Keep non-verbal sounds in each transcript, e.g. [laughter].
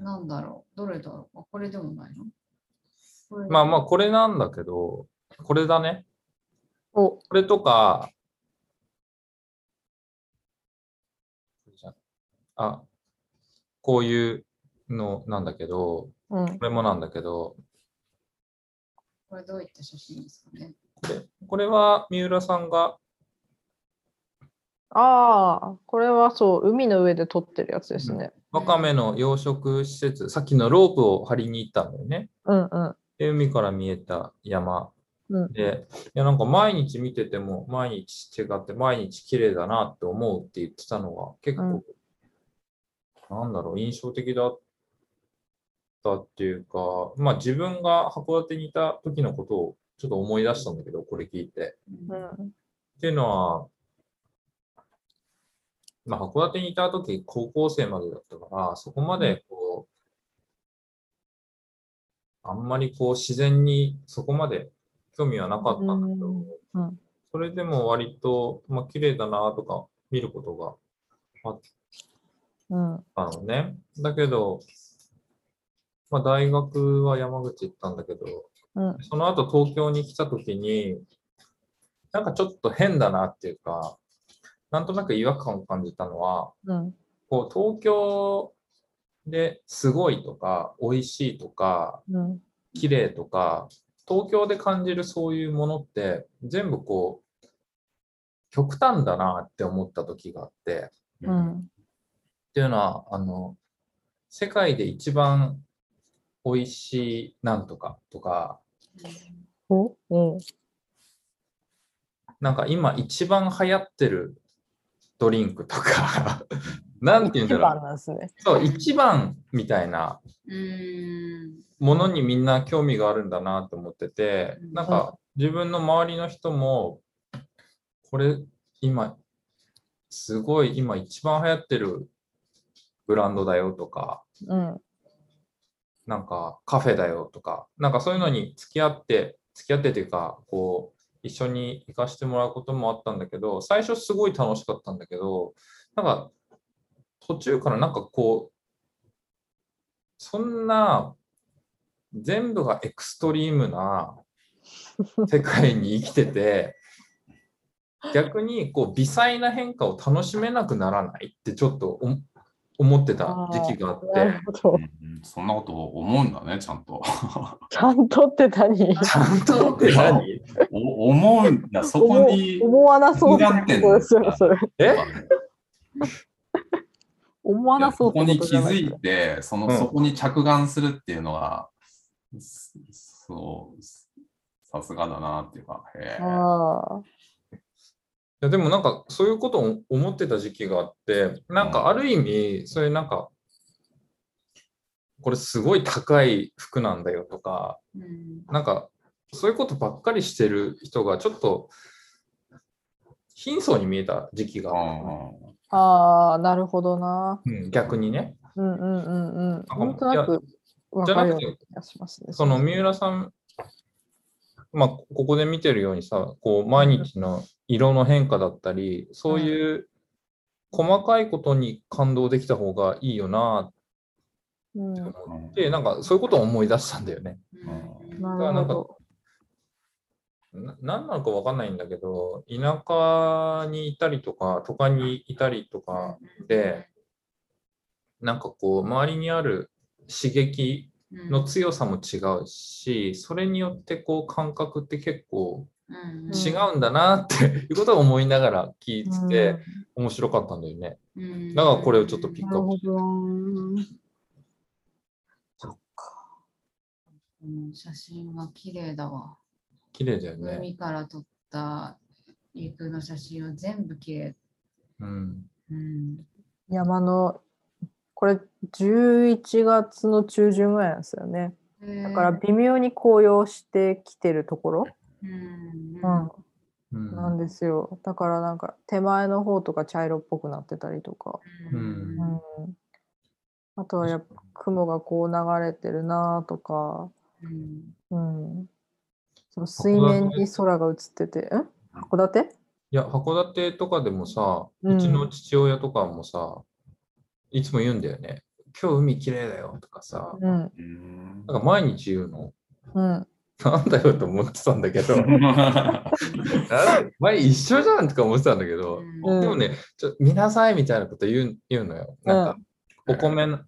なんだろう。どれだろう。あこれでもないの？まあまあ、これなんだけど、これだね。お、これとか、あ、こういうのなんだけど、うん。これもなんだけど、これどういった写真ですかね？これこれは三浦さんが、ああ、これはそう、海の上で撮ってるやつですね。ワカメの養殖施設、さっきのロープを張りに行ったんだよね。うんうん。で、海から見えた山うんで、いや、なんか毎日見てても、毎日違って、毎日綺麗だなって思うって言ってたのが、結構、なんだろう、印象的だったっていうか、まあ自分が函館にいた時のことをちょっと思い出したんだけど、これ聞いて。うん。っていうのは、まあ、函館にいた時高校生までだったから、そこまでこう、あんまりこう自然にそこまで興味はなかったんだけど、うんうんそれでも割と、まあ綺麗だなとか見ることがあっうん。たのね。だけど、まあ大学は山口行ったんだけど、うん。その後東京に来た時に、なんかちょっと変だなっていうか、なんとなく違和感を感じたのは、うん。こう東京ですごいとか、美味しいとか、うん。綺麗とか、東京で感じるそういうものって、全部こう、極端だなって思った時があって、うん。っていうのは、あの、世界で一番美味しいなんとかとか、おうん。なんか今一番流行ってるドリンクとか、[laughs] なんて言うんだろう。一番ね。そう、一番みたいな。ものにみんな興味があるんだなと思ってて、うんなんか自分の周りの人も、これ今、すごい今一番流行ってるブランドだよとか、うん。なんかカフェだよとか、なんかそういうのに付き合って、付き合ってというか、こう、一緒に行かせてもらうこともあったんだけど、最初すごい楽しかったんだけど、なんか途中からなんかこう、そんな全部がエクストリームな世界に生きてて、逆にこう微細な変化を楽しめなくならないってちょっと思ってた時期があって。そんなこと思うんだね、ちゃんと。[laughs] [laughs] ちゃんとって何？ちゃんとって何お思うんだ、そこに。思思わなそうってことですよ、それ。え？[laughs] 思わなそうってここに気ことじゃないづいて、その、うんそこに着眼するっていうのは、すそう、さすがだなっていうか、へえ。やでもなんかそういうことを思ってた時期があって、なんかある意味、そういうなんか、これすごい高い服なんだよとか、うんなんかそういうことばっかりしてる人がちょっと貧相に見えた時期があった、ああ、なるほどな。うん、逆にね。うんうんうんうん。かなんとなくわじゃなくてかるような気がしますね。その三浦さん、まあ、ここで見てるようにさ、こう毎日の色の変化だったり、そういう細かいことに感動できた方がいいよなうん、って思って、なんかそういうことを思い出したんだよね。うん。なだからなんか何なのかわかんないんだけど、田舎にいたりとか、都会にいたりとかで、なんかこう、周りにある刺激の強さも違うし、それによってこう感覚って結構うん違うんだなっていうことを思いながら聞いど。てて、面白かったんだよね。うんだからこれをちょっとピックアップ。うん写真は綺麗だわ。綺麗だよね。海から撮った陸の写真は全部綺麗。うん。うん。山の、これ11月の中旬ぐらいなんですよね。だから微妙に紅葉してきてるところ、うん。なんですよ。だからなんか手前の方とか茶色っぽくなってたりとか。ううん。うん。あとはやっぱ雲がこう流れてるなとか、うん。うん、その水面に空が映ってて、ん？函館？いや、函館とかでもさ、うん。うちの父親とかもさ、いつも言うんだよね。今日海綺麗だよとかさ、うん。うんなんか毎日言うの。うん。なんだよと思ってたんだけど、[laughs] 前一緒じゃんとか思ってたんだけど、うんでもね、ちょ見なさいみたいなこと言う言うのよ。なんか、お米の、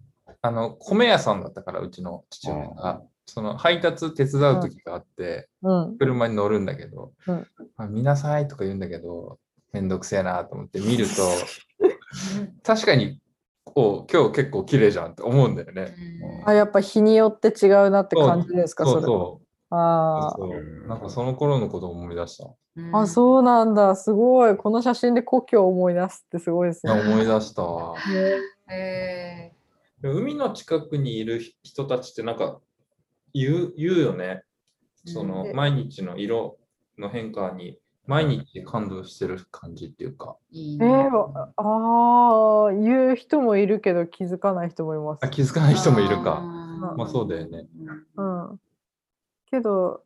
あの、米屋さんだったから、うちの父親が。その配達手伝う時があって、うん。車に乗るんだけど、うんあ見なさいとか言うんだけど、めんどくせえなと思って見ると、[laughs] 確かに、こう今日結構綺麗じゃんって思うんだよね。あ、やっぱ日によって違うなって感じですか、それ。そうそうあそう。なんかその頃のことを思い出した。あ。あ、そうなんだ。すごい。この写真で故郷を思い出すってすごいですね。思い出したわ。えでも海の近くにいる人たちってなんか言う言うよね。そのうん毎日の色の変化に毎日感動してる感じっていうか。ー、いいえね。ー、ああ、言う人もいるけど気づかない人もいますあ。気づかない人もいるか。まあそうだよね。うん。けど、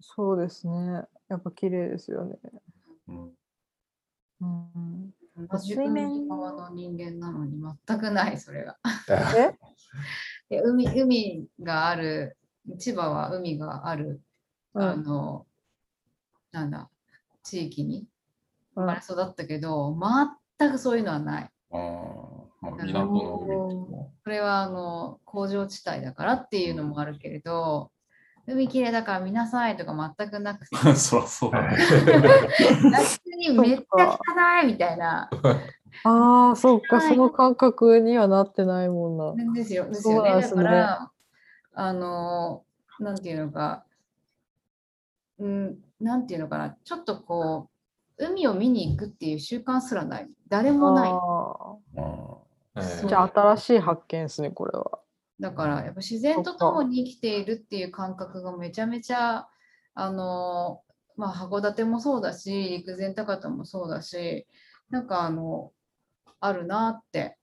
そうですね。やっぱ綺麗ですよね。うんうん、同じ海側の人間なのに全くない、それが。え？[laughs] で海海がある、千葉は海がある、あうん。の、なんだ、地域にうん生まれ育ったけど、全くそういうのはない。あーまあ、港の海も。これはあの工場地帯だからっていうのもあるけれど、海きれいだから見なさいとか全くなくて、[laughs] そらそうだね。[laughs] 逆にめっちゃ汚いみたいな。ああ、そうか、はいその感覚にはなってないもんな。ですよ。ですそうよね。だから、あの、なんていうのか、うん、なんていうのかな、ちょっとこう、海を見に行くっていう習慣すらない。誰もない。ああえーーじゃあ新しい発見ですね、これは。だから、やっぱ自然とともに生きているっていう感覚がめちゃめちゃ、あの、まあ、函館もそうだし、陸前高田もそうだし、なんかあの、あるなって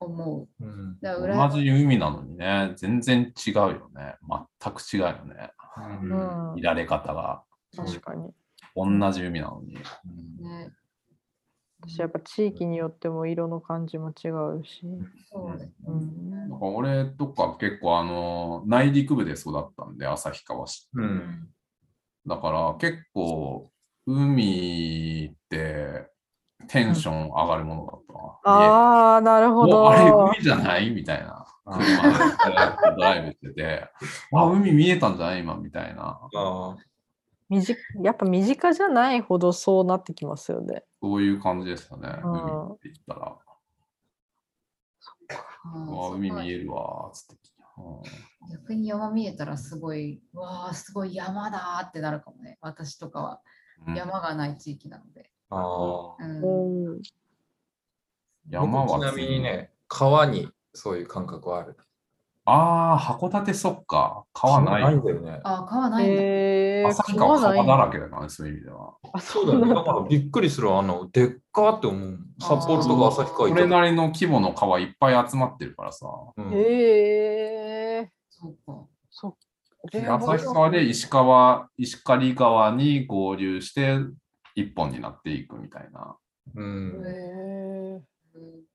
思う。うんだからー同じ海なのにね、全然違うよね。全く違うよね。うんうんい、られ方が。確かに。同じ海なのに。ね、私やっぱ地域によっても色の感じも違うし。そうですうね。ん。なんか俺とか結構あの、内陸部で育ったんで、旭川市。うんだから結構、海ってテンション上がるものだったな。ああ、なるほど。おあれ、海じゃない？みたいな。車でドライブしてて、[laughs] あ、海見えたんじゃない？今みたいな。あ身近やっぱ身近じゃないほどそうなってきますよね。そういう感じですよね。うん海って言ったら。わー海見えるわ、つって。うん逆に山見えたらすごい、うわあ、すごい山だーってなるかもね。私とかはうん山がない地域なので。ああうんうん。山は僕ちなみにね、川にそういう感覚はある。ああ、函館そっか。川ない。ないんだよね。あー、川ないんだ。えー、旭川川ない川だらけだからね、そういう意味では。あ、そうだよね。だからびっくりする。あの、でっかって思う。札幌とか旭川それなりの規模の川いっぱい集まってるからさ。うんへえそうか。そで旭川で石川、石狩川に合流して一本になっていくみたいな。うんへえうん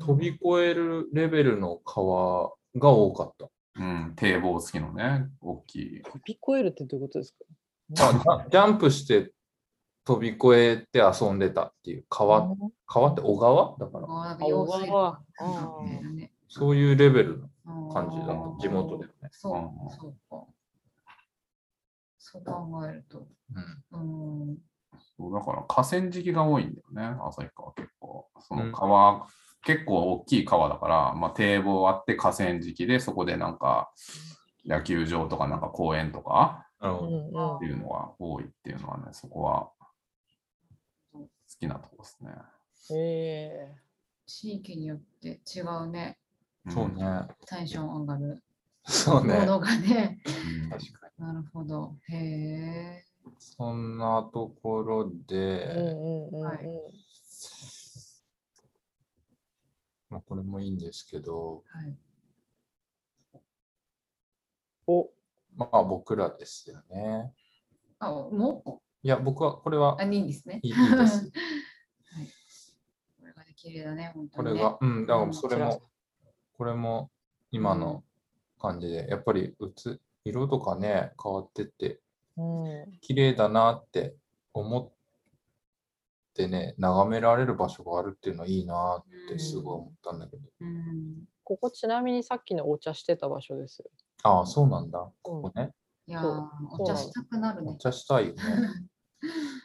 飛び越えるレベルの川が多かった。うん、堤防付きのね、大きい。飛び越えるってどういうことですか？あジャンプして飛び越えて遊んでたっていう川、川って小川？だから、小川そういうレベルの感感じだった、地元ではね。そううんそうか。そう考えると。うんうん。そうだから河川敷が多いんだよね、旭川結構。その川、結構大きい川だから、まあ、堤防あって河川敷で、そこでなんか野球場とかなんか公園とかっていうのが多いっていうのはね、そこは好きなとこですね。へえ地域によって違うね。んそう。ね。テンション上がるそうね。ものがね。うん確かに。なるほど。へえ。そんなところうんで、うんうんはいまあ、これもいいんですけど、はい。おまあ僕らですよね。あ、もいや、僕は、これはうあ、いいんですね。いいです。[laughs] はい。これがね、綺麗だね、本当に、ね。これが、うん、だからそれもこれも今の感じで、やっぱりうつ色とかね、変わってって、うん、綺麗だなって思ってね、眺められる場所があるっていうのはいいなってすごい思ったんだけど。うんここちなみにさっきのお茶してた場所ですよ。ああ、そうなんだ。ここね。いやーそうお茶したくなるね。お茶したいよね。[laughs]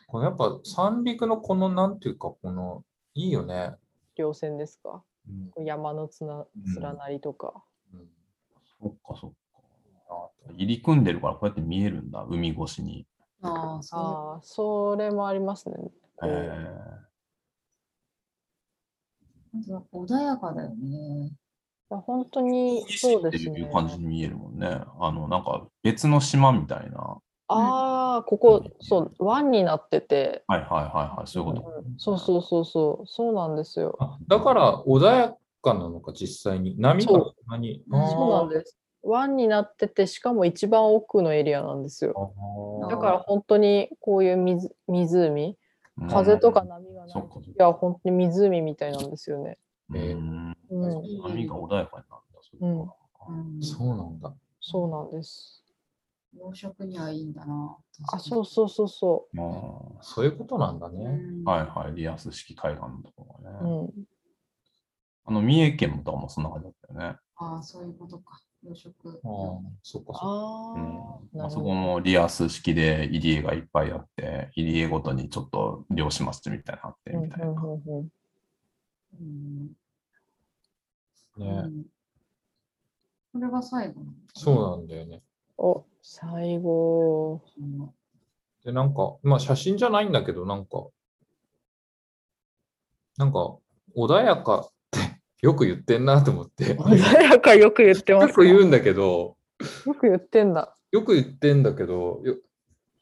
このやっぱ三陸のこのなんていうか、このいいよね。稜線ですか？うん山のつなうん連なりとか。うんそっかそっか。入り組んでるからこうやって見えるんだ、海越しに。ああ、そああ、それもありますね。こうえう。なんか穏やかだよね。いや本当にー、そうですねっていう。感じに見えるもんね。あの、なんか別の島みたいな。ああ、ここ、そう、湾になってて、はいはいはいはい、そういうこと。うんそうそうそうそう、そうなんですよ。あだから穏やかなのか、実際に。波がそうそんなに。うんそうなんです。湾になってて、しかも一番奥のエリアなんですよ。だから本当にこういう水湖、うん風とか波がない。や、本当に湖みたいなんですよね。うんうん、波が穏やかになるんだ。そうん、そうなんだ。そうなんです。養殖にはいいんだな。あ、そうそうそうそまそういうことなんだうね。はいはい、リアス式海岸のところがう。ね。うん。あの、三重県とかもそんな感じだったよね。ああ、そういうことか。養殖。ああ、そっかそっか。あそこもリアス式で入り江がいっぱいあって、入り江ごとにちょっと漁師ますみたいなのあってうんみたいな。ね、うんこれが最後そうなんだよね。お、最後。うんで、なんか、まあ写真じゃないんだけど、なんか、なんか、穏やかよく言ってんなと思って。穏やかよく言ってますよか。く言うんだけど、よく言ってんだ。よく言ってんだけど、よ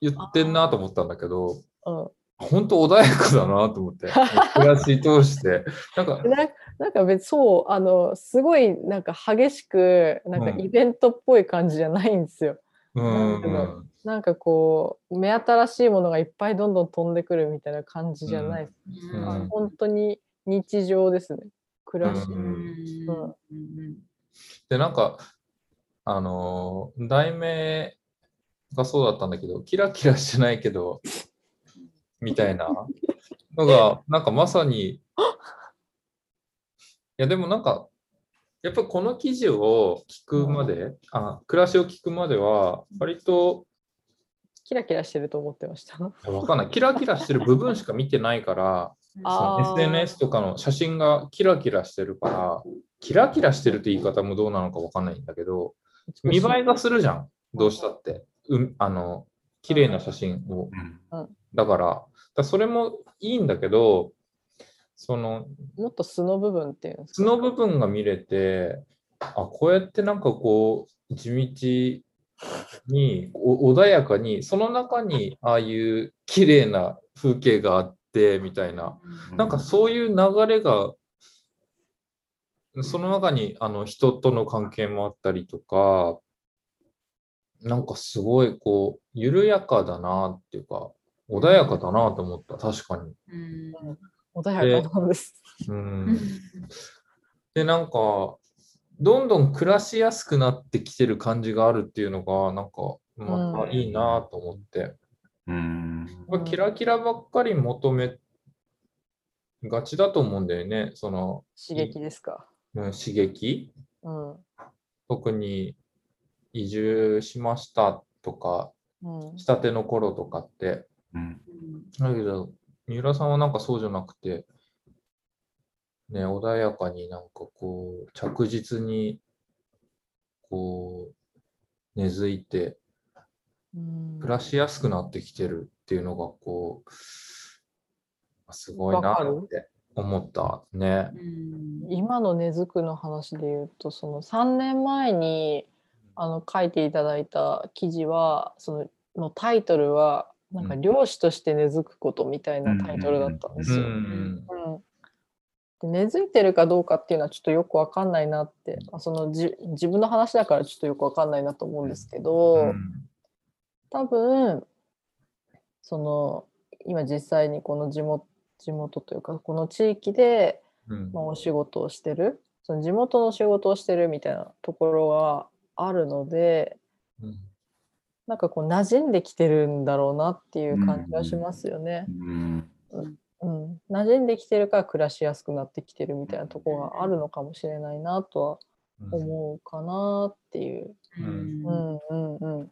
言ってんなと思ったんだけど、うん。本当穏やかだなと思って、暮らし通して。なんか、[laughs] ななんか別そうあのすごいなんか激しくなんかうんイベントっぽい感じじゃないんですよ。うなん。なんかこう目新しいものがいっぱいどんどん飛んでくるみたいな感じじゃないです。うんあ本当に日常ですね。暮らし。ううん。んう。んで、なんか、あのー題名がそうだったんだけど、キラキラしてないけど、[laughs] みたいな。のが、なんかまさに、いや、でもなんか、やっぱこの記事を聞くまで、あ、暮らしを聞くまでは、割と、キラキラしてると思ってました。わかんない、キラキラしてる部分しか見てないから、SNS とかの写真がキラキラしてるから、キラキラしてるって言い方もどうなのかわかんないんだけど、見栄えがするじゃん、どうしたって。うん、あの、綺麗な写真を。うん。だから、だからそれもいいんだけど、そのもっと素の部分っていう。素の部分が見れて、あ、こうやってなんかこう、地道に、お穏やかに、その中にああいう綺麗な風景があって、みたいな、なんかそういう流れが、その中にあの人との関係もあったりとか、なんかすごいこう、緩やかだなっていうか、穏やかだなと思った、確かに。うん穏やかなんです。うん、[laughs] で、なんか、どんどん暮らしやすくなってきてる感じがあるっていうのが、なんか、またいいなと思って。うん。まあキラキラばっかり求めがちだと思うんだよね、その、刺激ですか。うん刺激うん。特に移住しましたとか、うん。したての頃とかって。うん。だけど、三浦さんはなんかそうじゃなくて、ね、穏やかになんかこう、着実に、こう、根付いて、うん暮らしやすくなってきてるっていうのが、こう、すごいなって思ったね。うん。今の根付くの話で言うとその3年前にあの書いていただいた記事はそののタイトルはなんかうん漁師として根付くことみたいなタイトルだったんでうすよ。ん。うん。で根付いてるかどうかっていうのはちょっとよくわかんないなって。あそのじ自分の話だからちょっとよくわかんないなと思うんですけど、うん多分その今実際にこの地元地元というかこの地域で、うん。まあ、お仕事をしてるその地元の仕事をしてるみたいなところがあるのでうん。なんかこう馴染んできてるんだろうなっていう感じはしますよね。うん。うん、馴染んできてるから暮らしやすくなってきてるみたいなところがあるのかもしれないなとは思うかなっていう。うん。うんうんうん。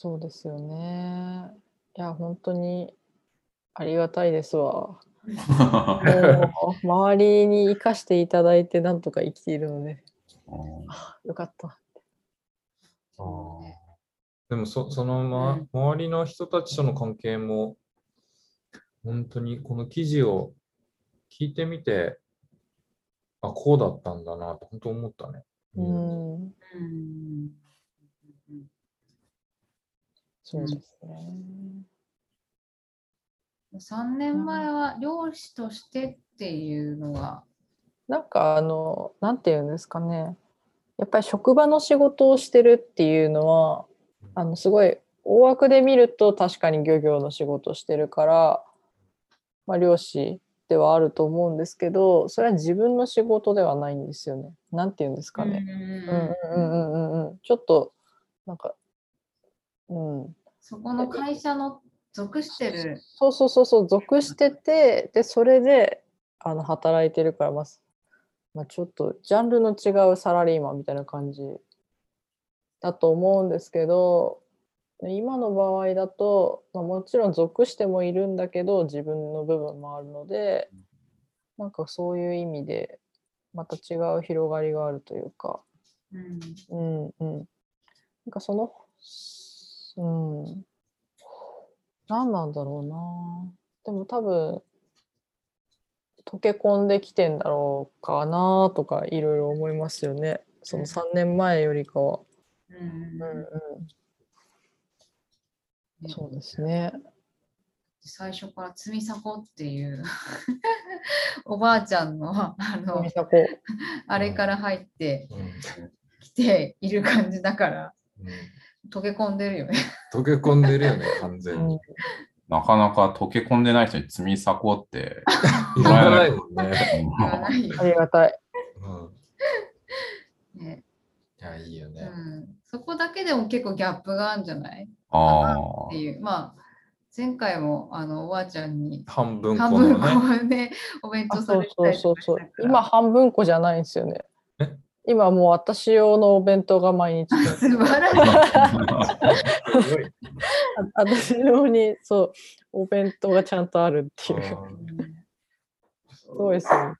そうですよね。いや本当にありがたいですわ。[laughs] もう周りに生かしていただいてなんとか生きているのでよかった。でもそその、ま、周りの人たちとの関係も本当にこの記事を聞いてみてあこうだったんだなと本当思ったね。うん、うんそうですね。3年前は漁師としてっていうのが、なんかあの、なんていうんですかね。やっぱり職場の仕事をしてるっていうのは、あのすごい大枠で見ると確かに漁業の仕事をしてるから、まあ、漁師ではあると思うんですけど、それは自分の仕事ではないんですよね。なんていうんですかね。うんうんうんうんうんうん。ちょっとなんか、うん、そこの会社の属してる、そうそうそうそう属しててでそれであの働いてるからまあすまあ、ちょっとジャンルの違うサラリーマンみたいな感じだと思うんですけど今の場合だと、まあ、もちろん属してもいるんだけど自分の部分もあるのでなんかそういう意味でまた違う広がりがあるというか。うんうんうん。なんかその、うん。何なんだろうな。でも多分、溶け込んできてんだろうかなとかいろいろ思いますよね。その3年前よりかは。うんうんうん。ねそうですね。最初からつみさこっていう [laughs] おばあちゃんのあのあれから入ってうんきている感じだからうん溶け込んでるよね。溶け込んでるよね、[laughs] 完全に。なかなか溶け込んでない人に積み裂こうって、言わないもんね。言わないよありがたい。うん、いねや、いいよね。うん、そこだけでも結構ギャップがあるんじゃない？あっていうまあ前回もあのおばあちゃんに半分半分このね。こうねお弁あ当さそうそうれてそうそうとかした。から今半分こじゃないんですよねえ。今もう私用のお弁当が毎日です。[laughs] 素晴らしい。あ。すごい。あ私用にそうお弁当がちゃんとあるっていう。あすごいですよね。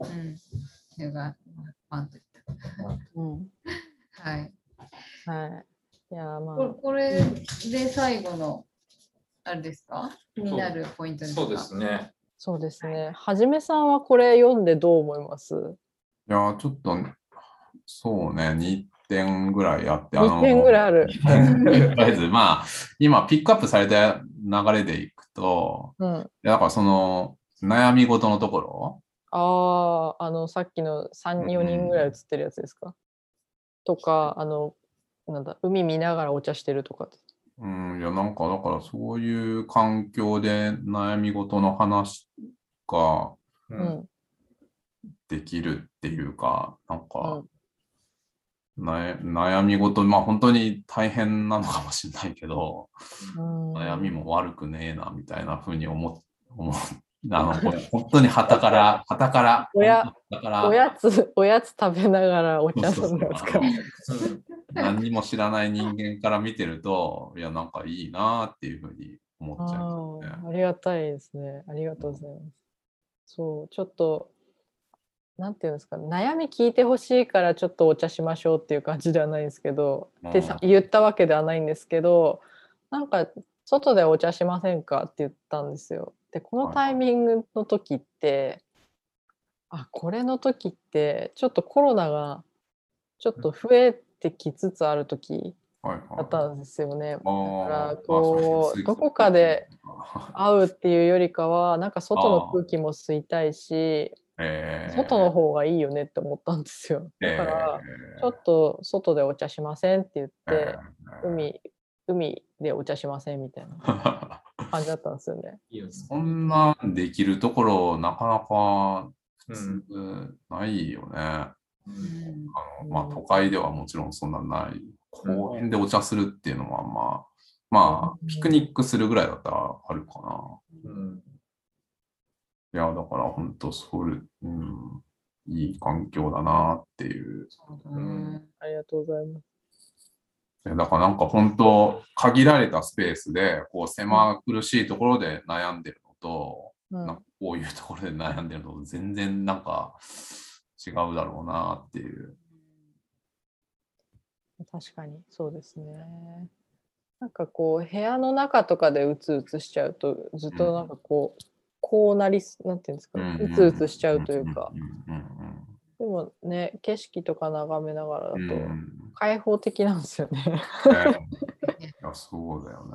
うん。それがパンといっうん。た。はい。はい。いやまこれあこれで最後のあれですか？気になるポイントですか？そうですね。そうですね。はじめさんはこれ読んでどう思います？いや、ちょっと、そうね、2点ぐらいあって、2点ぐらいある。とりあえず、まあ、今、ピックアップされた流れでいくと、うん。いやだからその、悩み事のところ、あああのさっきの三うん4人ぐらい写ってるやつですか？とかあのなんだ海見ながらお茶してるとか。うん、いや、なんか、だからそういう環境で悩み事の話がう。うんん。できるっていうか、なんうかん、悩悩み事、まあ本当に大変なのかもしれないけど、うん悩みも悪くねえな、みたいな風に思う。あの、本当に旗から、[laughs] 旗から、おやだから、おやつおやつ食べながらお茶飲んでますか？何にも知らない人間から見てると、いや、なんかいいなっていうふうに思っちゃいますね。ああありがたいですね。ありがとうございます。そう、ちょっと、なんていうんですか、悩み聞いてほしいからちょっとお茶しましょうっていう感じではないんですけど、って言ったわけではないんですけど、なんか、外でお茶しませんかって言ったんですよ。で、このはいタイミングの時って、あ、これの時って、ちょっとコロナがちょっと増えてきつつある時。だったんですよね。あだからーこうどこかで会うっていうよりかはなんか外の空気も吸いたいしえー外の方がいいよねって思ったんですよ。だからえーちょっと外でお茶しませんって言ってえー海海でお茶しませんみたいな [laughs] 感じだったんですよね。いいよねそんなんできるところ、なかなかう普ん通ないよね。うん。あのまあ、都会ではもちろんそんなない。公園でお茶するっていうのは、まあ、まあ、ピクニックするぐらいだったらあるかな。うんいや、だから本当、それ、うん、いい環境だなっていう。ありがとうございます。だからなんか本当、限られたスペースで、こう、狭苦しいところで悩んでるのと、うんなんかこういうところで悩んでるのと全然なんか違うだろうなっていう。確かにそうですね。なんかこう部屋の中とかでうつうつしちゃうとずっとなんかこう、こうなりすなんていうんですか、うつうつしちゃうというか、でもね景色とか眺めながらだと開放的なんですよね。ね [laughs] いやそうだよね。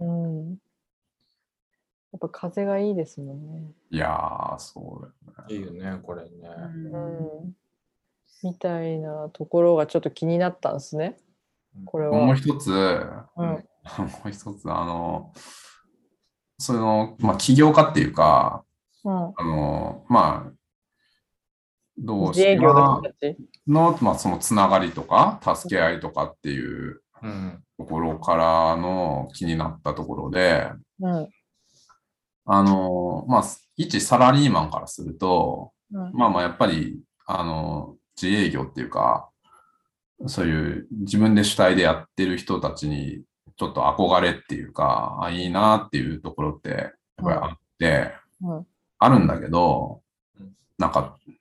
うん。やっぱ風がいいですもんね。いやー、そうだよね。いいよね、これね。うん。みたいなところがちょっと気になったんですね。これは。もう一つ、うん [laughs] もう一つ、あの、その、まあ、起業家っていうか、うん。あの、まあ、どう自営業のまあ、そのつながりとか、助け合いとかっていううん。ところからの気になったところで、うん。あの、まあ、一サラリーマンからすると、うん。まあまあ、やっぱり、あの、自営業っていうか、そういう自分で主体でやってる人たちに、ちょっと憧れっていうか、あ、いいなっていうところって、やっぱりあって、うんあるんだけどうん、なんか、例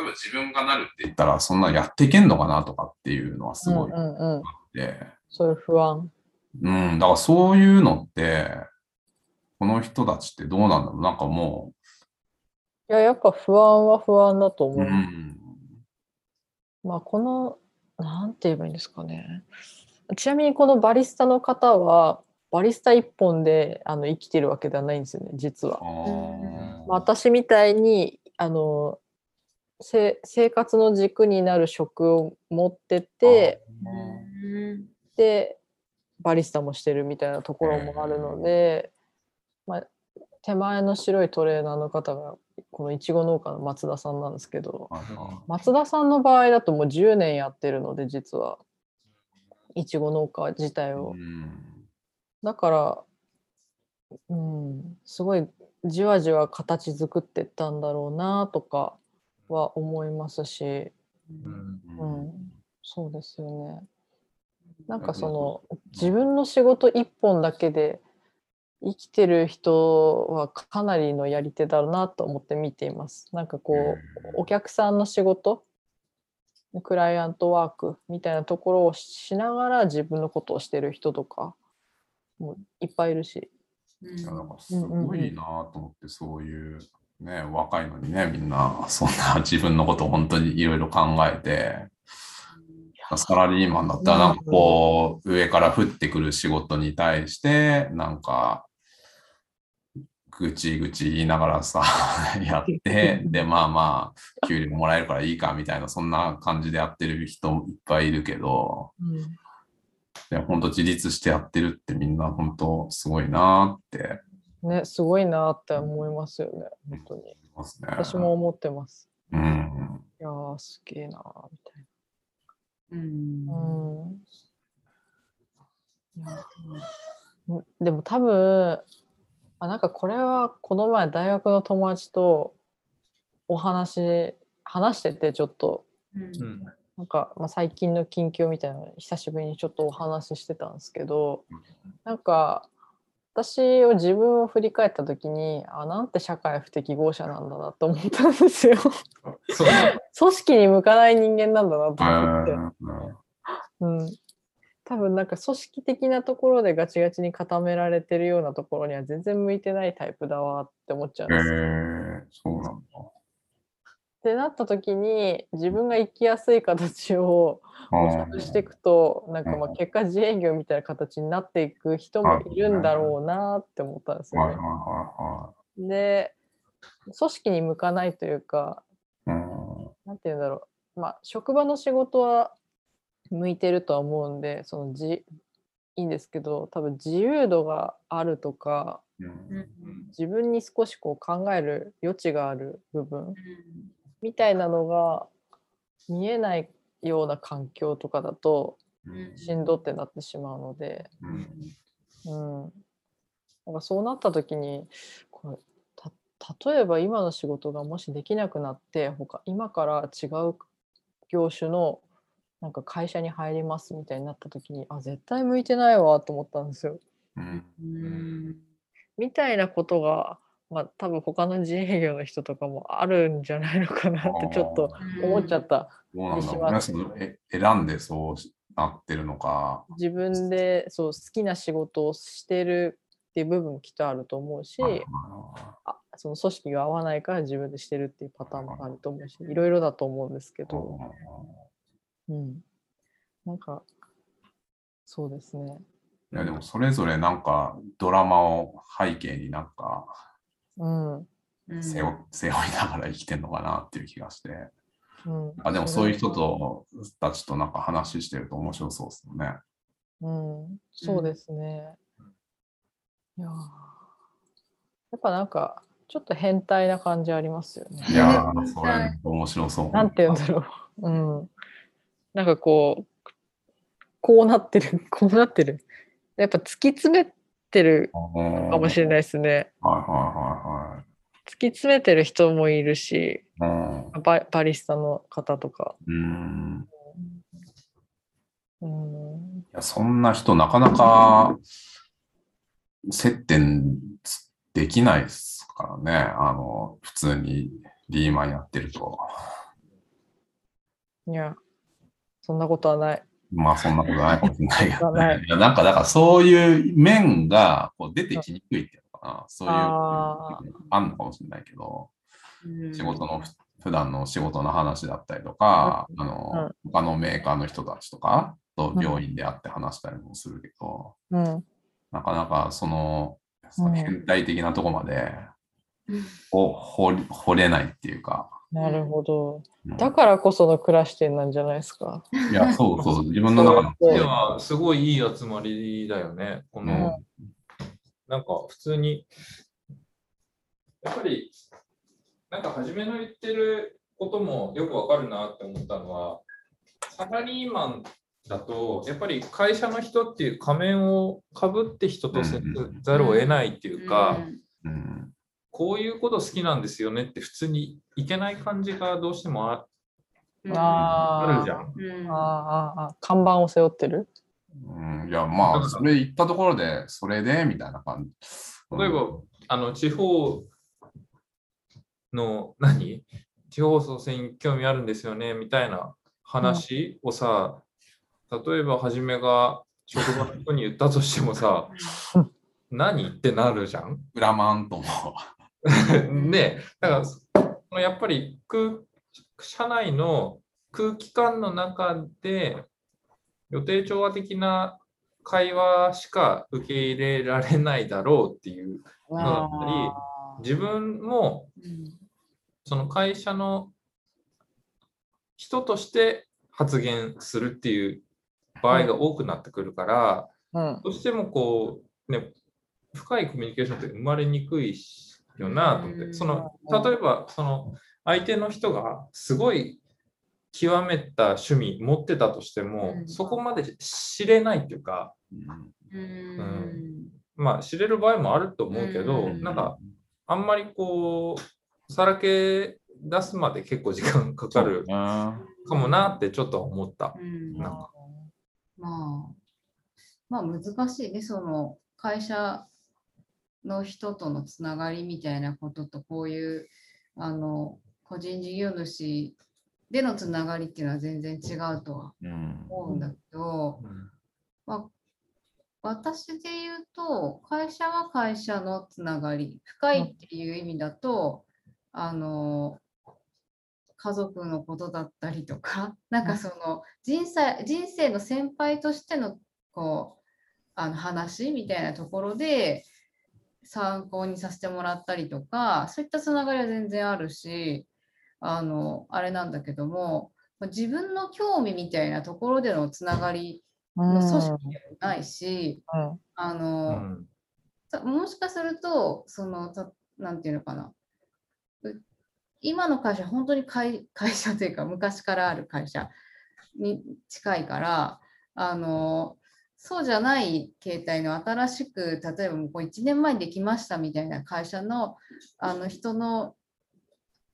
えば自分がなるって言ったら、そんなやっていけんのかなとかっていうのはすごいあうんうんうん。って、そういう不安。うん、だからそういうのって、この人たちってどうなんだろう？なんかもいや、やっぱ不安は不安だとう、思う。うん、まあ、この、なんて言えばいいんですかね。ちなみにこのバリスタの方は、バリスタ一本であの生きてるわけではないんですよね、実は。まあ私みたいにあのせ生活の軸になる職を持っててうんでバリスタもしてるみたいなところもあるので、まあ、手前の白いトレーナーの方がこのいちご農家の松田さんなんですけど松田さんの場合だともう10年やってるので実は。いちご農家自体いを。うん。だから、うん、すごいじわじわ形作ってったんだろうなとかは思いますし、うん。うん、そうですよね。なんかその自分の仕事一本だけで生きてる人はかなりのやり手だろうなと思って見ています。なんかこうお客さんの仕事クライアントワークみたいなところをしながら自分のことをしてる人とかもいっぱいいるし。いやなんかすごいなと思って、そういう、ね、若いのにね、みんな、そんな自分のことを本当にいろいろ考えて、サラリーマンだったら、なんかこう、上から降ってくる仕事に対して、なんか、ぐちぐち言いながらさ、[laughs] やって、で、まあまあ、給料もらえるからいいかみたいな、そんな感じでやってる人いっぱいいるけど、うんで本当自立してやってるってみんな本当すごいなってね、すごいなって思いますよね、本当に。私も思ってます。うん。いやー、すげえなーみたいうんな。うん。うん。でも多分あ、なんかこれはこの前大学の友達とお話、話しててちょっと、うん。なんか、まあ、最近の近況みたいなの久しぶりにちょっとお話ししてたんですけどなんか私を自分を振り返った時にあなんて社会不適合者なんだなと思ったんですよ。組織に向かない人間なんだなとえ思って。ーうん、多分なんか組織的なところでガチガチに固められてるようなところには全然向いてないタイプだわって思っちゃうんえですよ。ー、そうなんだ。ってなった時に自分が生きやすい形を模索していくとなんかまあ結果自営業みたいな形になっていく人もいるんだろうなって思ったんですよね。はで組織に向かないというかいはい。うん。なんて言うんだろう。まあ職場の仕事は向いてるとは思うんでその自いいんですけど多分自由度があるとかうんうん。自分に少しこう考える余地がある部分。うんみたいなのが見えないような環境とかだとうん。しんどってなってしまうので、うん。うん、なんかそうなった時にこれた例えば今の仕事がもしできなくなって他今から違う業種のなんか会社に入りますみたいになった時にあ絶対向いてないわと思ったんですよ。うん。うん。みたいなことが、まあ、多分他の自営業の人とかもあるんじゃないのかなってちょっと思っちゃった。選んでそうなってるのか。自分でそう好きな仕事をしてるっていう部分もきっとあると思うし、あその組織が合わないから自分でしてるっていうパターンもあると思うしいろいろだと思うんですけど、うん、なんかそうですね。いやでもそれぞれなんかドラマを背景になんかうんうん背負背負いながら生きてんのかなっていう気がして。うん、あでもそういう人とたちとなんか話してると面白そうですよね。うん、そうですね。いやーやっぱなんかちょっと変態な感じありますよね。いやー、それ面白そう。なんて言うんだろう。うん。なんかこう、こうなってる、こうなってる。やっぱ突き詰めてるかもしれないですね。はいは突き詰めてる人もいるし、いはいはい。ババリスタの方とか。うん。うんうん。いやそんな人なかなか接点できないですからね。あの、普通にリーマンやってると。いや、そんなことはない。まあそんなことないかもしれないけど [laughs] ない。ね。いやなんか、だからそういう面がこう出てきにくいっていうのかな。そういうああんのかもしれないけど、うん。仕事のふ普段の仕事の話だったりとか、あの、他のメーカーの人たちとかと病院で会って話したりもするけど、うん。なかなかその、変態的なとこまでうん。を掘れないっていうか。なるほど。うんだからこその暮らし点なんじゃないですか。いや、そうそう、[laughs] 自分の中の。そうではすごいいい集まりだよね。この、なんか普通に、やっぱり、なんか初めの言ってることもよくわかるなって思ったのは、サラリーマンだと、やっぱり会社の人っていう仮面をかぶって人と接ざるを得ないっていうか、うんこういうこと好きなんですよねって普通にいけない感じがどうしてもあうん。あるじゃん。うん。あーあ看板を背負ってる？うん。いや、まあ、それ言ったところで、それで、みたいな感じ。例えば、あの地方の何？地方創生に興味あるんですよねみたいな話をさ、例えばはじめが職場の人に言ったとしてもさ、何？ってなるじゃん。裏マンとも。で、だからやっぱり空社内の空気感の中で予定調和的な会話しか受け入れられないだろうっていうのだったり自分もうん。その会社の人として発言するっていう場合が多くなってくるから、うん。どうしてもこうね深いコミュニケーションって生まれにくいよなと思って、うん。その例えばその相手の人がすごい極めた趣味持ってたとしても、うん。そこまで知れないっていうかうん。まあ知れる場合もあると思うけど、うん。なんかあんまりこうさらけ出すまで結構時間かかるかもなってちょっと思った。うん。なんか。まあ、まあ難しいね、その会社の人とのつながりみたいなことと、こういうあの個人事業主でのつながりっていうのは全然違うとはうん思うんだけど、まあ、私で言うと、会社は会社のつながり、深いっていう意味だと、あの、家族のことだったりとか、[laughs] なんかその人生人生の先輩としてのこうあの話みたいなところで参考にさせてもらったりとか、そういったつながりは全然あるし、あの、あれなんだけども、自分の興味みたいなところでのつながりの組織でもないし、うん。あうの、ん。たもしかすると、その、たなんていうのかな。う今の会社、本当に会会社というか、昔からある会社に近いから、あの、そうじゃない形態の新しく、例えばもう1年前にできましたみたいな会社のあの人の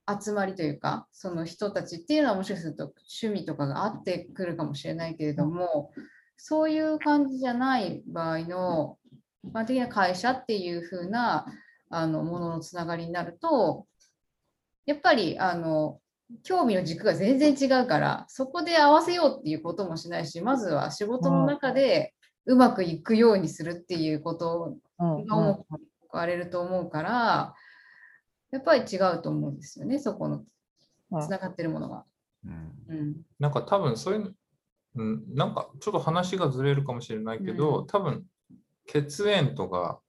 集まりというか、その人たちっていうのはもしかすると趣味とかがあってくるかもしれないけれども、そういう感じじゃない場合の、一般的な会社っていう風なあのもののつながりになると、やっぱりあの興味の軸が全然違うから、そこで合わせようっていうこともしないし、まずは仕事の中でうまくいくようにするっていうことうん。が重く置かれると思うから、やっぱり違うと思うんですよね、そこのうん。つながってるものが。うん。うん。なんか多分そういうの、うん、なんかちょっと話がずれるかもしれないけど、うん。多分血縁とか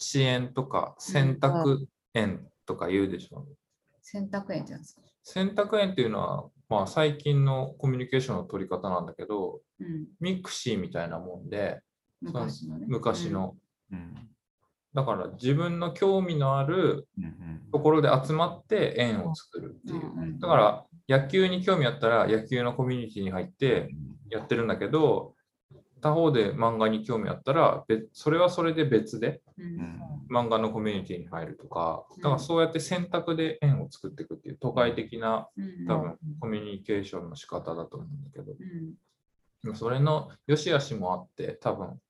地縁とか選択縁とか言うでしょ。う、選択縁ってやつ。か。選択縁っていうのは、まあ、最近のコミュニケーションの取り方なんだけど、うん。ミクシーみたいなもんで、昔のね。昔の。うんだから自分の興味のあるうんところで集まって縁を作るっていう。だから野球に興味あったら野球のコミュニティに入ってやってるんだけど、他方で漫画に興味あったら別、それはそれで別で漫画のコミュニティに入るとか、だからそうやって選択で縁を作っていくっていう都会的なうん。多分コミュニケーションの仕方だと思うんだけど、うん。それの良し悪しもあって、多分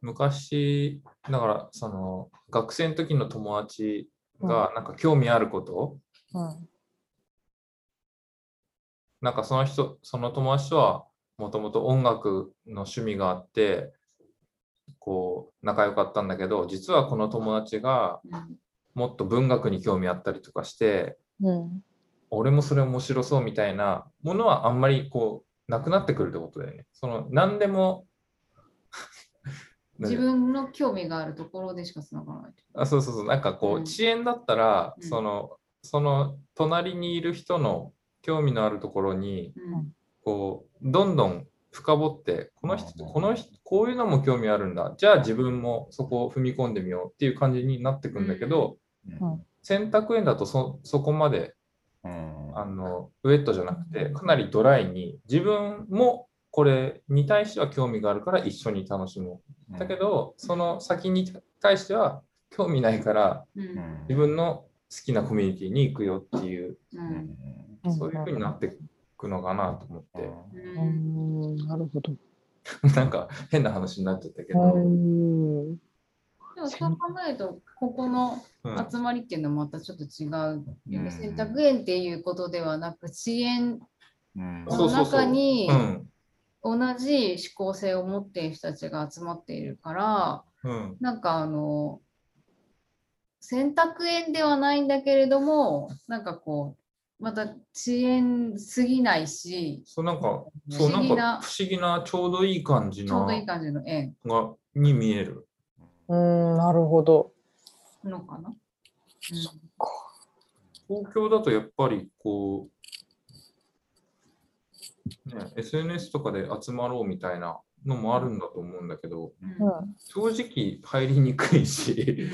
昔、だからその学生の時の友達がなんか興味あること、うん。なんかその人、その友達とはもともと音楽の趣味があって、こう仲良かったんだけど、実はこの友達がうん。もっと文学に興味あったりとかして、うん俺もそれ面白そうみたいなものはあんまりこうなくなってくるってことだよね。その何でも [laughs] 自分の興味があるところでしかつながらない。あそうそうそう、なんかこう、うん遅延だったら、うんその、その隣にいる人の興味のあるところに、うん。こう、どんどん深掘って、この人、うんこの人、こういうのも興味あるんだ。じゃあ自分もそこを踏み込んでみようっていう感じになってくんだけど、うん。選択園だとそそこまでうん。あのウェットじゃなくて、かなりドライに、自分もこれに対しては興味があるから一緒に楽しもう。だけど、その先に対しては興味ないから、自分の好きなコミュニティに行くよっていう、そういう風になっていくのかなと思って、なるほど。[laughs] なんか変な話になっちゃったけど、うん。でもそう考えると、ここのうん集まりっていうのはまたちょっと違う。うん選択園っていうことではなく、遅延うん。そうそうそう。中にうん。同じ思考性を持っている人たちが集まっているから、うん。なんかあの、選択園ではないんだけれども、なんかこう、また遅延すぎないし、そうなんか、不そうなん思議なか不思議なちょうどいい感じちょうなどいい感じの円がに見える。うんなるほど。のかな？東京だとやっぱりこう、ね、SNS とかで集まろうみたいなのもあるんだと思うんだけど、うんうん正直入りにくいし、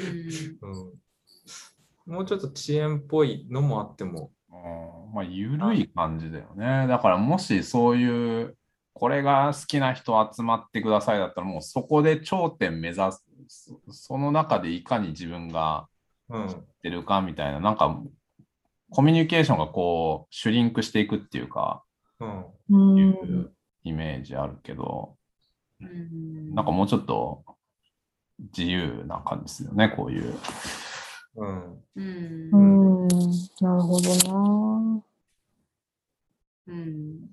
うんうん、もうちょっと遅延っぽいのもあっても、うんまあ、ゆるい感じだよね。だから、もしそういう、これが好きな人集まってくださいだったら、もうそこで頂点目指す、そその中でいかに自分がうん、出るかみたいな、なんか、コミュニケーションがこう、シュリンクしていくっていうか、うん、うんいうイメージあるけど、うんなんかもうちょっと自由な感じですよね、こういう。うん、うんうんなるほどな。うん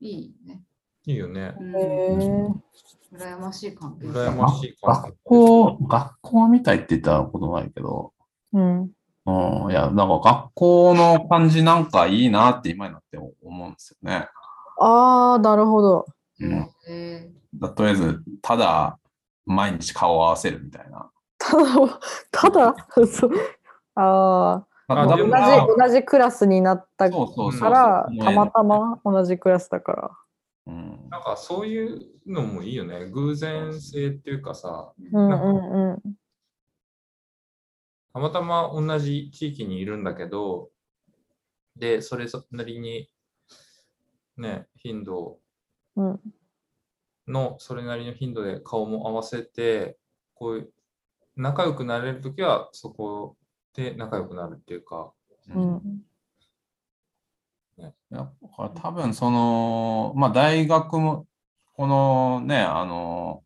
いいね。いいよね。うんへえ。羨ましい関係。羨ましい感学校、学校みたいって言ったことないけど、うん。うん、いや、なんか学校の感じなんかいいなって今になって思うんですよね。ああ、なるほど。うん、えだとりあえず、ただ毎日顔を合わせるみたいな。ただ、ただ、そう。あああ、同じ同じクラスになったかそうそうそうそうら、たまたま同じクラスだから。うんなんかそういうのもいいよね。偶然性っていうかさ、うんうんうんたまたま同じ地域にいるんだけど、で、それなりに、ね、頻度うんの、それなりの頻度で顔も合わせて、こういう、仲良くなれるときは、そこで仲良くなるっていうか、うん。いや多分その、まあ大学も、このね、あの、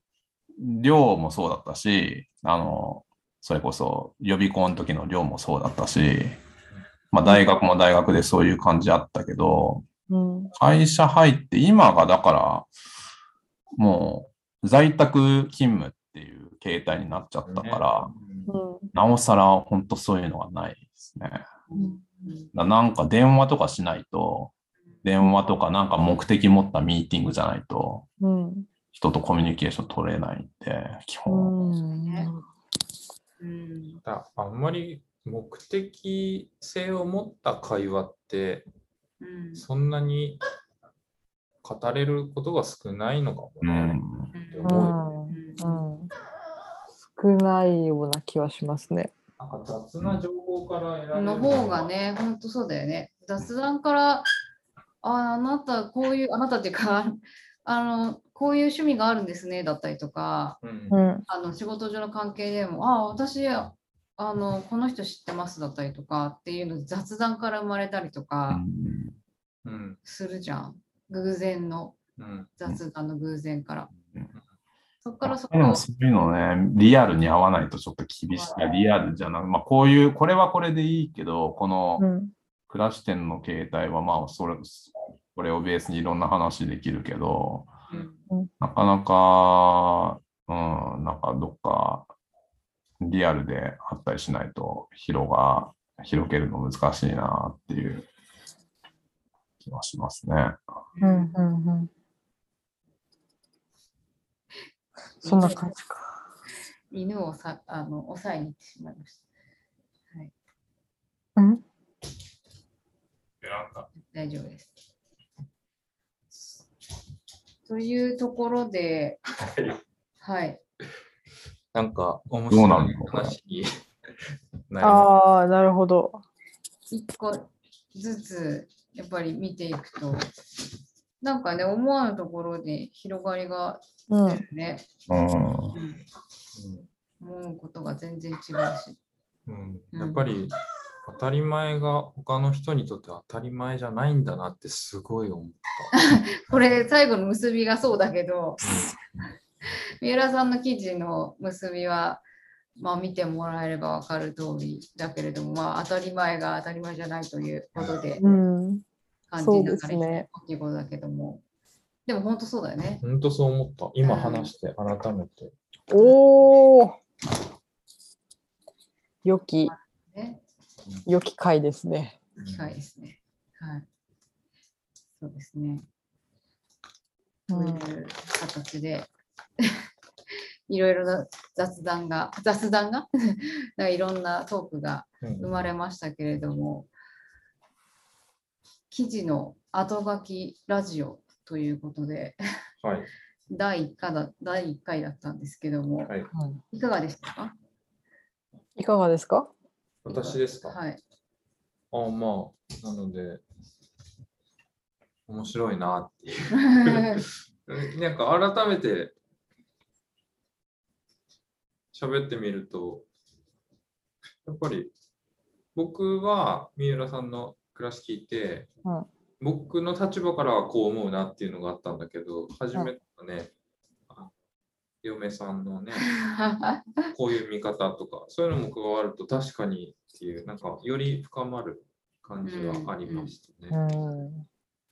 寮もそうだったし、あの、それこそ予備校の時の寮もそうだったし、まあ大学も大学でそういう感じあったけど、うん。会社入って今がだから、もう在宅勤務っていう形態になっちゃったから、うん。なおさら本当そういうのがないですね。うん。だなんか電話とかしないと、電話とかなんか目的持ったミーティングじゃないと、うん人とコミュニケーション取れないんで、基う本。ん。うん。だあんまり目的性を持った会話って、うん。そんなに語れることが少ないのかもね。うん。ってう思うよね。ん。うん少ないような気はしますね。なんか雑な情報から選べるの方がね、本当そうだよね。雑談から、ああなた、こういう、あなたっていうか、[laughs] あの、こういう趣味があるんですね、だったりとか、うんうんあの仕事上の関係でも、ああ、私、あの、この人知ってますだったりとかっていうの雑談から生まれたりとかうんするじゃん。偶然のうん雑談の偶然からうん。そこからそこでもそういうのね、リアルに合わないとちょっと厳しい。リアルじゃなく、まあこういう、これはこれでいいけど、このうん。暮らし店の形態はまあそれ、これをベースにいろんな話できるけど、うん。なかなか、うん、なんかどっかリアルであったりしないと広が、広げるの難しいなっていう気はしますね。うんうんうんそんな感じか。犬をさあの抑えに行ってしまいました。はい、うん？大丈夫です。というところで、はい。なんか面白い話になりまああ、なるほど。一個ずつやっぱり見ていくと、なんかね、思わぬところで広がりがうん。ね、うん。うん。思うことが全然違うし。うん。うん。やっぱり当たり前が他の人にとって当たり前じゃないんだなってすごい思った。[laughs] これ、最後の結びがそうだけど、三浦さんの記事の結びは、まあ、見てもらえれば分かる通りだけれども、まあ、当たり前が当たり前じゃないということでうん。感じながらですね。っていうことだけども、でも本当そうだよね。本当そう思った。今話して改めて。おお。良き、ね良き回ですね。機会ですね。はい。そうですね。うんそういう形で、[laughs] いろいろな雑談が、雑談が？[laughs] なんかいろんなトークがうん生まれましたけれども、記事の後書きラジオということで、はい。第1回だ第一回だったんですけども、はい。いかがでしたか？いかがですか？私ですか、はい。あまあ、なので、面白いなっていう。[laughs] なんか改めて喋ってみると、やっぱり僕は三浦さんの暮らし聞いて、うん僕の立場からはこう思うなっていうのがあったんだけど、初めてね、あ嫁さんのね、[laughs] こういう見方とか、そういうのも加わると確かにっていう、なんかより深まる感じはありましたね。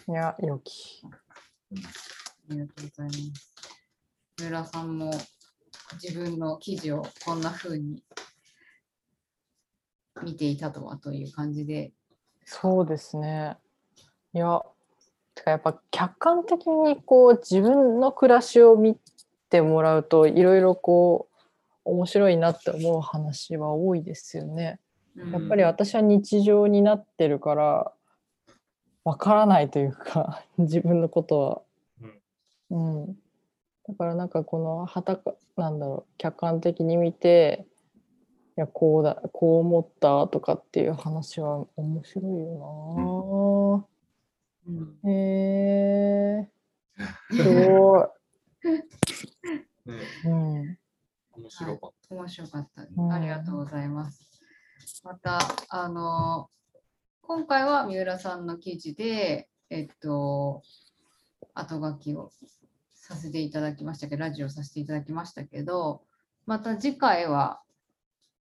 うん。いや、良き。ありがとうございます。三浦さんも自分の記事をこんな風に見ていたとはという感じで。そうですね。いや、てかやっぱ客観的にこう自分の暮らしを見てもらうといろいろこう面白いなって思う話は多いですよね。うん。やっぱり私は日常になってるからわからないというか [laughs] 自分のことは。うん。うん、だからなんかこのはたかなんだろう客観的に見ていやこうだこう思ったとかっていう話は面白いようんな、へえ [laughs] すごね、い、うん。面白かっ面白かったありがとうございます。また、あの、今回は三浦さんの記事で、えっと、後書きをさせていただきましたけど、ラジオさせていただきましたけど、また次回は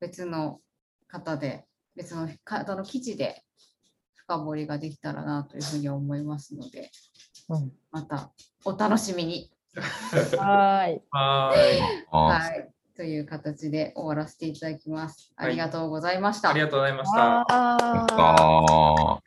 別の方で、別の方の記事で深掘りができたらなというふうに思いますので、うん、またお楽しみに。た。はーいはーい。あ [laughs] はい。という形で終わらせていただきます。ありがとうございました。ありがとうございました。あ